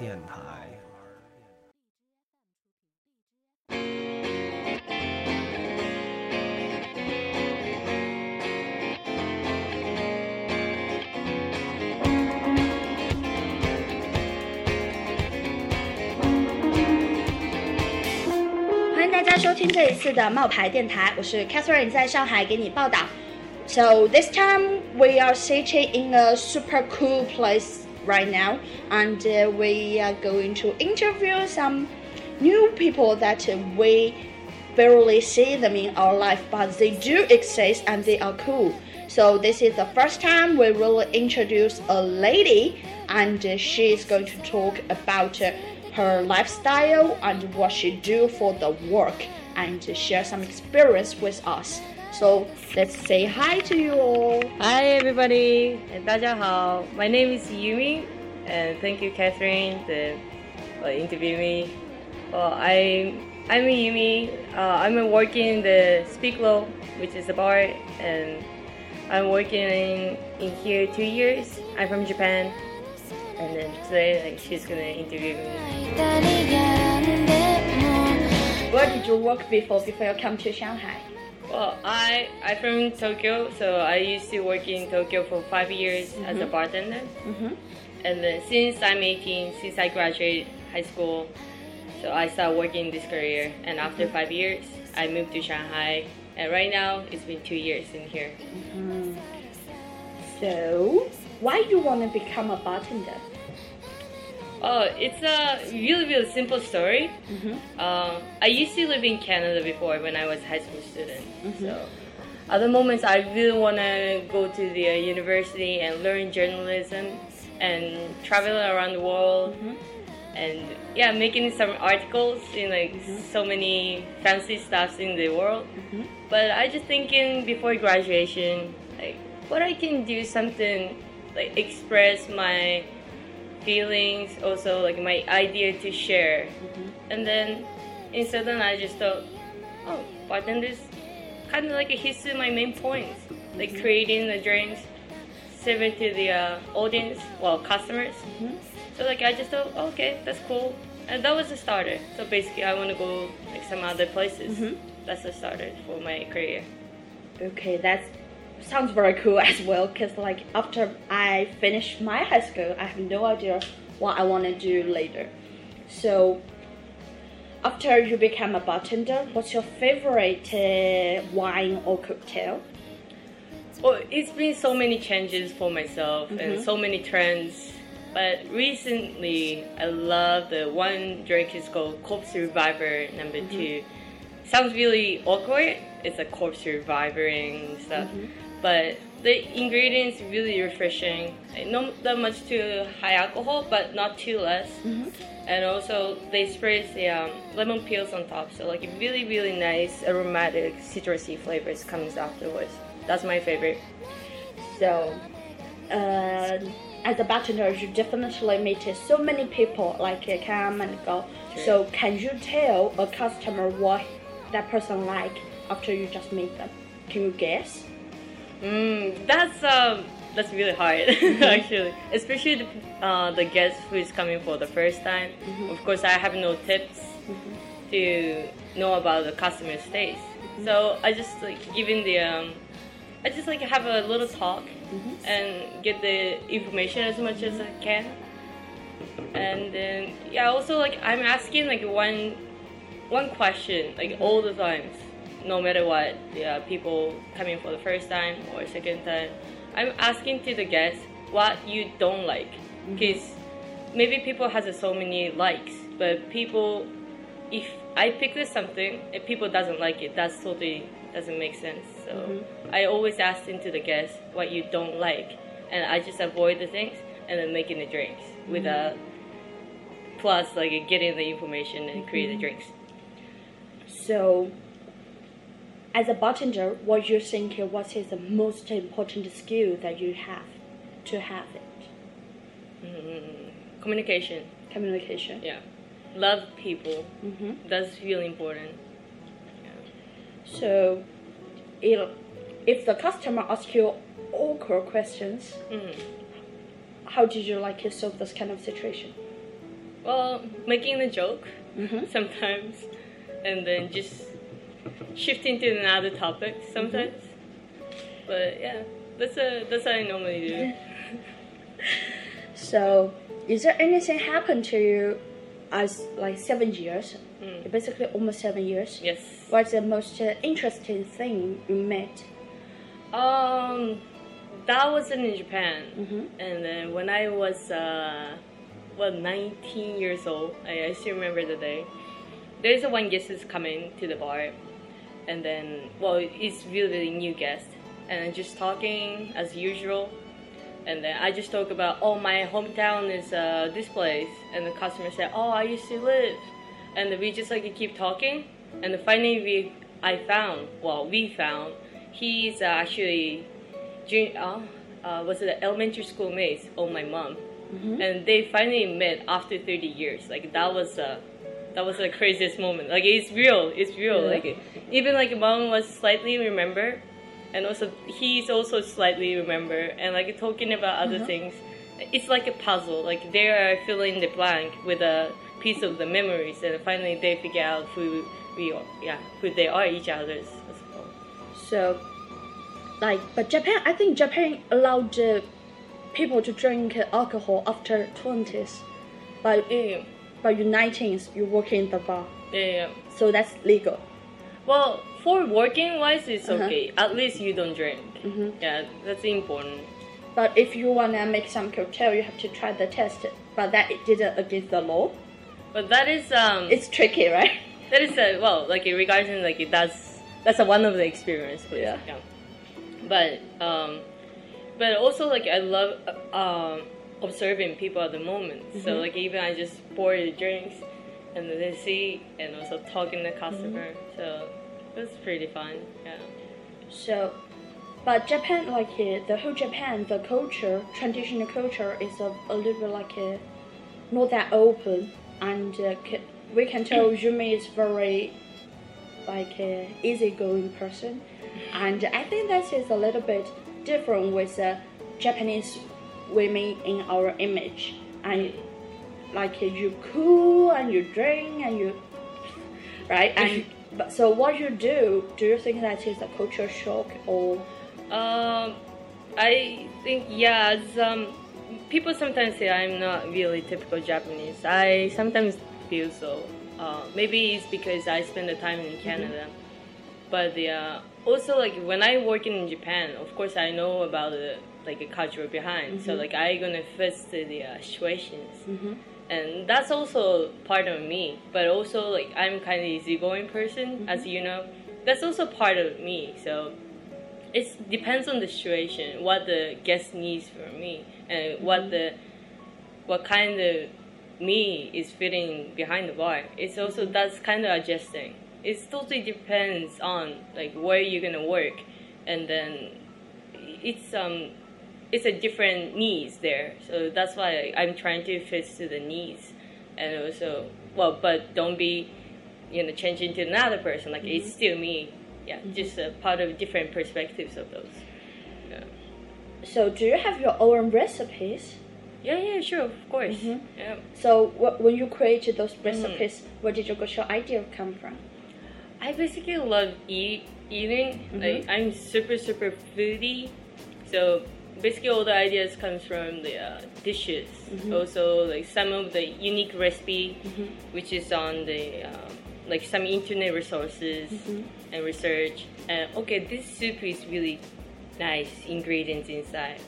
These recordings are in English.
电台欢迎大家收听这一次的冒牌电台我是 catherine 在上海给你报道 so this time we are sitting in a super cool place right now, and uh, we are going to interview some new people that we barely see them in our life, but they do exist and they are cool. So this is the first time we will introduce a lady, and uh, she is going to talk about uh, her lifestyle and what she do for the work, and to share some experience with us. So let's say hi to you all. Hi everybody, 大家好. My name is Yumi, and thank you Catherine to uh, interview me. Well, I I'm Yumi. Uh, I'm working in the Speak Low, which is a bar, and I'm working in, in here two years. I'm from Japan, and then today like she's gonna interview me. Where did you work before before you come to Shanghai? Well, I I'm from Tokyo, so I used to work in Tokyo for five years as a mm-hmm. bartender. Mm-hmm. And then since I'm 18, since I graduated high school, so I started working this career. And after mm-hmm. five years, I moved to Shanghai. And right now, it's been two years in here. Mm-hmm. So why do you want to become a bartender? Oh, it's a really, really simple story. Mm-hmm. Uh, I used to live in Canada before when I was a high school student. So, at the moments, I really want to go to the uh, university and learn journalism and travel around the world. And yeah, making some articles in like so many fancy stuffs in the world. But I just thinking before graduation, like what I can do something like express my feelings, also like my idea to share. Mm-hmm. And then in sudden I just thought, oh, bartenders kind of like hits to my main points, like mm-hmm. creating the drinks, serving to the uh, audience, well, customers. Mm-hmm. So like I just thought, okay, that's cool. And that was the starter. So basically I want to go like some other places. That's the starter for my career. Okay, that sounds very cool as well. Cause like after I finish my high school, I have no idea what I want to do later. So after you become a bartender, what's your favorite uh, wine or cocktail? Well, it's been so many changes for myself and mm-hmm. so many trends. But recently, I love the one drink is called Corpse Reviver number mm-hmm. two. Sounds really awkward. It's a corpse reviving stuff, mm-hmm. But the ingredients really refreshing. Like, Not that much too high alcohol, but not too less. And also, they spray the um, lemon peels on top, so like really, really nice aromatic citrusy flavors comes afterwards. That's my favorite. So, uh, as a bartender, you definitely meet so many people like uh, come and go. Sure. So, can you tell a customer what that person like after you just meet them? Can you guess? Mm, that's um, that's really hard actually, especially the, uh, the guest who is coming for the first time. Of course, I have no tips to know about the customer's taste, so I just like giving the um, I just like have a little talk and get the information as much as I can, and then yeah, also like I'm asking like one one question like all the times no matter what yeah people coming for the first time or second time i'm asking to the guests what you don't like. Mm-hmm. Because maybe people has so many likes but people if i pick this something if people doesn't like it that's totally doesn't make sense. So mm-hmm. i always ask into the guests what you don't like and i just avoid the things and then making the drinks with mm-hmm. a plus like getting the information and create the drinks. So, as a bartender, what you think what is the most important skill that you have to have it? Mm, communication Communication. yeah love people hmm that's really important So, if, if the customer asks you awkward questions, mm. how did you like to solve this kind of situation? well making a joke Mm-hmm. sometimes and then just shifting to another topic sometimes but yeah that's a that's what i normally do So, is there anything happened to you as like seven years Basically, almost seven years. Yes. What's the most uh, interesting thing you met? Um, that was in Japan, Mhm. and then when I was uh, well 19 years old, I, I still remember the day. There's a one guest is coming to the bar, and then well, it's really really new guest, and just talking as usual. And then I just talk about, oh, my hometown is uh, this place, and the customer said, oh, I used to live, and we just like keep talking, and finally we, I found, well, we found, he's uh, actually, jun- uh, uh, was it elementary school mate of my mom, and they finally met after 30 years. Like that was uh, that was the craziest moment. Like it's real, it's real. Yeah. Like even like mom was slightly remember, and also he's also slightly remember, and like talking about other Uh-huh. things. It's like a puzzle. Like they are filling the blank with a piece of the memories, and finally they figure out who we are. Yeah, who they are each other's. So, like, but Japan, I think Japan allowed uh, people to drink alcohol after 20s. But, Yeah, but you're 19s, you work in the bar. yeah, yeah. So that's legal. Well, for working wise, it's Uh-huh. okay. At least you don't drink. Mhm. Yeah, that's important. But if you wanna make some cocktail, you have to try the test. But that it didn't against the law. But that is um, It's tricky, right? that is a well, like regarding like it that's that's a one of the experience. But, Yeah. But um, but also like I love uh, um observing people at the moment. So Mhm. like even I just pour the drinks, and then they see, and also talking to customer. So it was pretty fun. Yeah. So, but Japan, like uh, the whole Japan, the culture, traditional culture is a, a little bit like uh, not that open, and uh, c- we can tell Yumi is very like uh, easygoing person, and I think that is a little bit different with uh, Japanese women in our image, and like you cool and you drink and you right and but so what you do do you think that is a culture shock or Um, I think yeah. Um, people sometimes say I'm not really typical Japanese. I sometimes feel so. Uh, maybe it's because I spend the time in Canada, but the, uh, also like when I work in Japan, of course I know about the like a culture behind. So like I gonna fit the uh, situations Mhm. and that's also part of me but also like i'm kind of easygoing person Mm-hmm. as you know that's also part of me so it depends on the situation what the guest needs from me and Mm-hmm. what the what kind of me is fitting behind the bar it's also Mm-hmm. that's kind of adjusting it totally depends on like where you're gonna work and then it's um it's a different needs there. So that's why i'm trying to fit to the needs and also well but don't be you know changing to another person. Like it's still me. Yeah just a part of different perspectives of those. Yeah. So do you have your own recipes? Yeah, yeah sure of course. Mhm. yeah. So wh- when you created those Mm. recipes where did your your idea come from? I basically love eat eating. Like I'm super super foodie, so basically all the ideas comes from the uh, dishes. Also like some of the unique recipe, which is on the um, like some internet resources and research. And okay, this soup is really nice ingredients inside.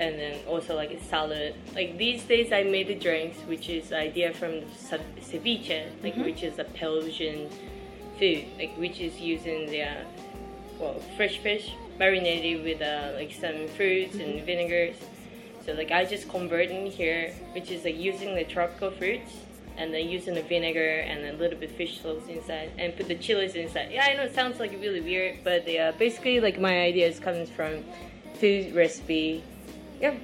And then also like a salad. Like these days, I made the drinks, which is idea from ce- ceviche, like which is a Pelosian food, like which is using the uh, well fresh fish marinated with uh, like some fruits and vinegars. So like I just convert in here, which is like using the tropical fruits and then using the vinegar and a little bit fish sauce inside and put the chilies inside. Yeah, I know it sounds like really weird, but yeah, basically like my ideas comes from food recipe. Yeah,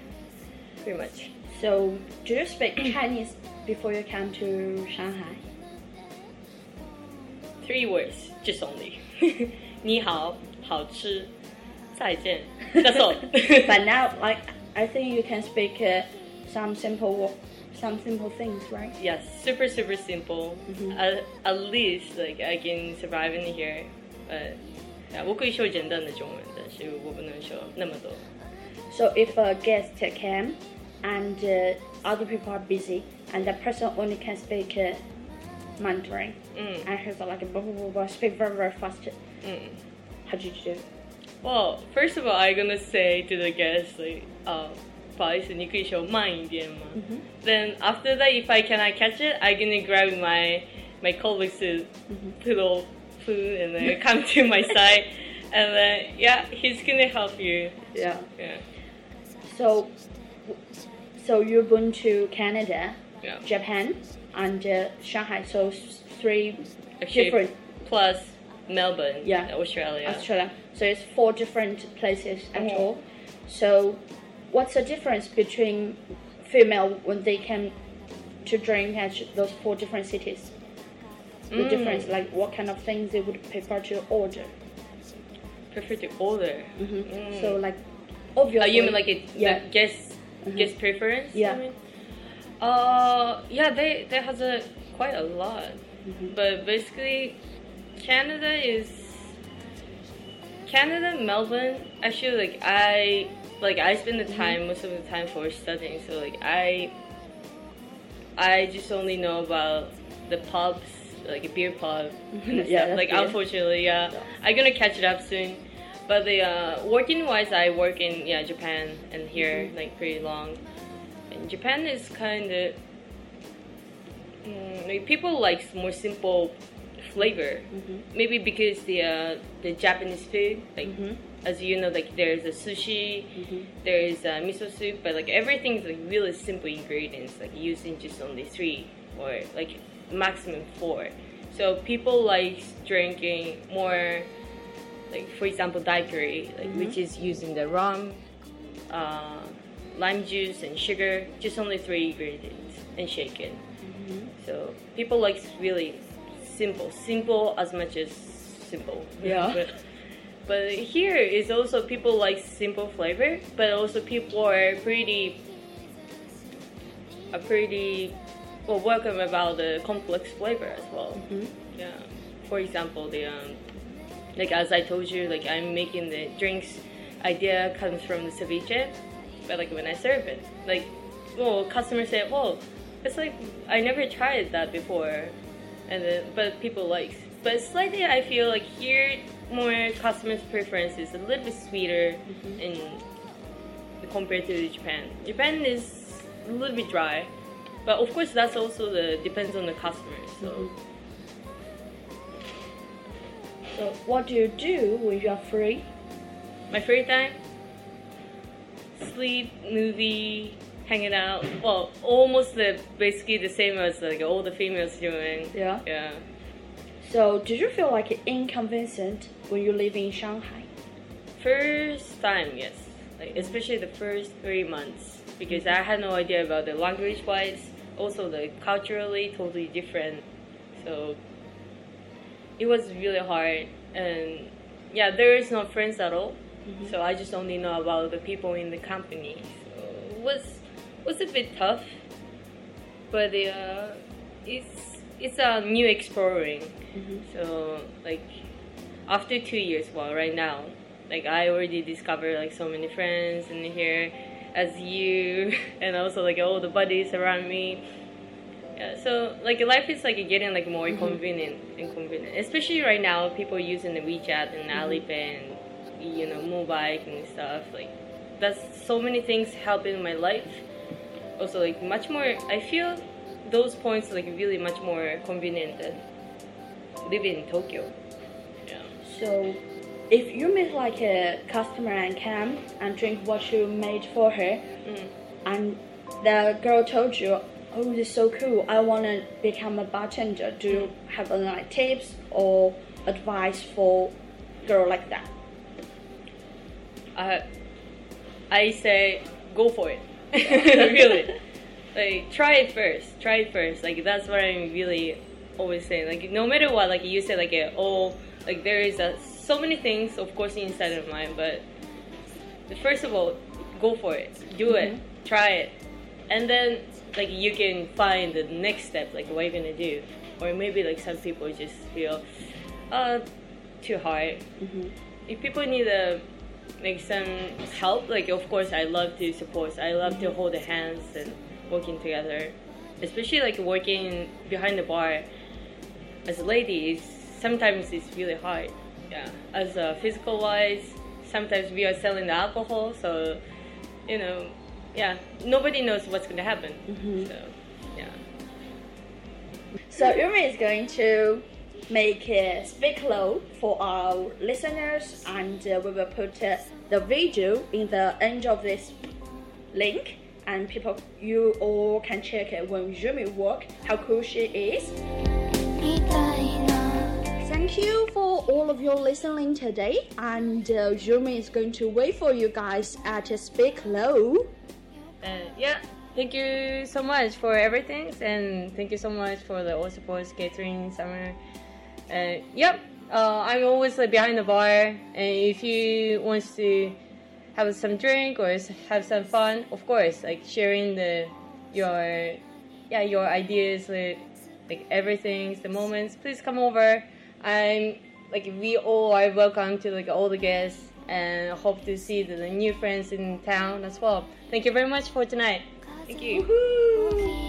pretty much. so do you speak chinese before you come to shanghai Three words, just only. 你好,好吃, 再见. That's all. but now like i think you can speak uh, some simple wo- some simple things right yes, super super simple. At, at least like I can survive in here. But yeah, 我可以说简单的中文，但是我不能说那么多。 So if a guest came and uh, other people are busy and the person only can speak uh, Mandarin Mm. and he's like blah blah blah, blah speak very very fast. Mm. How did you do? Well, first of all, I'm gonna say to the guests like, uh, 不好意思，你可以说慢一点吗？Then after that, if I cannot catch it, I'm gonna grab my my colleagues to little food and then come to my side, and then yeah, he's gonna help you. Yeah. Yeah, So, so you're born to Canada, yeah. Japan, and uh, Shanghai. So s- three Actually, different plus Melbourne, Yeah. Australia. Australia. So it's four different places at Mhm. all. So, what's the difference between female when they came to drink at those four different cities? The Mm. difference, like what kind of things they would prefer to order. Prefer to order. hmm Mm. So, like, Oh, obviously, you mean like it, yeah. guest guest preference? Yeah. I mean? Uh, yeah, they they has a quite a lot, Mhm. but basically, Canada is Canada, Melbourne. Actually, like I like I spend the time most of the time for studying, so like I I just only know about the pubs, like a beer pub. and Yeah, stuff. like unfortunately, yeah. Yeah. I'm gonna catch it up soon. But the uh, working wise, I work in yeah Japan and here Mm-hmm. like pretty long. And Japan is kind of mm, like people like more simple flavor. Mhm. Maybe because the uh, the Japanese food, like Mhm. as you know, like there's a sushi, Mhm. there is a miso soup, but like everything's like really simple ingredients, like using just only three or like maximum four. So people like drinking more, like for example, daiquiri, like which is using the rum, uh, lime juice, and sugar, just only three ingredients, and shaken. Mhm. So people like really simple, simple as much as simple. Yeah. but, but here is also people like simple flavor, but also people are pretty, are pretty, well welcome about the complex flavor as well. Mhm. Yeah. For example, the um, like as I told you, like I'm making the drinks idea comes from the ceviche, but like when I serve it, like, well, customers say, well, it's like I never tried that before, and then but people like, but slightly I feel like here more customers' preference is a little bit sweeter mm-hmm. in compared to Japan. Japan is a little bit dry, but of course that's also the depends on the customer. So. Mm-hmm. So, what do you do when you are free? My free time, sleep, movie, hanging out. Well, almost the basically the same as like all the females doing. Yeah. Yeah. So, did you feel like inconvenienced when you live in Shanghai? First time, yes. Like especially the first three months because I had no idea about the language wise. Also, the culturally totally different. So it was really hard, and yeah, there is no friends at all. Mm-hmm. So I just only know about the people in the company. So it was was a bit tough, but uh, it's it's a new exploring. Mm-hmm. So like after two years, well, right now, like I already discovered like so many friends in here, as you, and also like all the buddies around me. Yeah, so like life is like getting like more mm-hmm. convenient and convenient, especially right now. People using the WeChat and mm-hmm. Alipay and you know mobile and stuff. Like that's so many things helping my life. Also, like much more. I feel those points like really much more convenient than living in Tokyo. Yeah. So, if you meet like a customer and come and drink what you made for her, Mm. and the girl told you, "Oh, this is so cool! I want to become a bartender." Do you have any like tips or advice for girl like that? I I say go for it. really. Like try it first. Try it first. Like that's what I'm really always saying. Like no matter what, like you said like oh like there is a, so many things of course inside of mine, but first of all, go for it. Do it. Try it. And then like you can find the next step, like what you're gonna do. Or maybe like some people just feel uh too hard Mm-hmm. if people need a like some help, like of course I love to support. I love to hold the hands and working together, especially like working behind the bar. as a lady, it's, sometimes it's really hard. Yeah, as uh, physical wise, sometimes we are selling the alcohol, so you know, yeah, nobody knows what's going to happen. So, yeah. So Yumi is going to make a speaklow for our listeners, and uh, we will put uh, the video in the end of this link, and people, you all can check it when Yumi work. how cool she is. Thank you for all of your listening today, and uh, is going to wait for you guys at Speak Low. Uh, yeah thank you so much for everything and thank you so much for the all support gathering summer uh, yep, uh, I'm always like, behind the bar, and if you want to have some drink or have some fun, of course, like sharing the your yeah your ideas, like, like everything, the moments. Please come over. I'm like we all are welcome to like all the guests, and hope to see the, the new friends in town as well. Thank you very much for tonight. Thank you. Woohoo!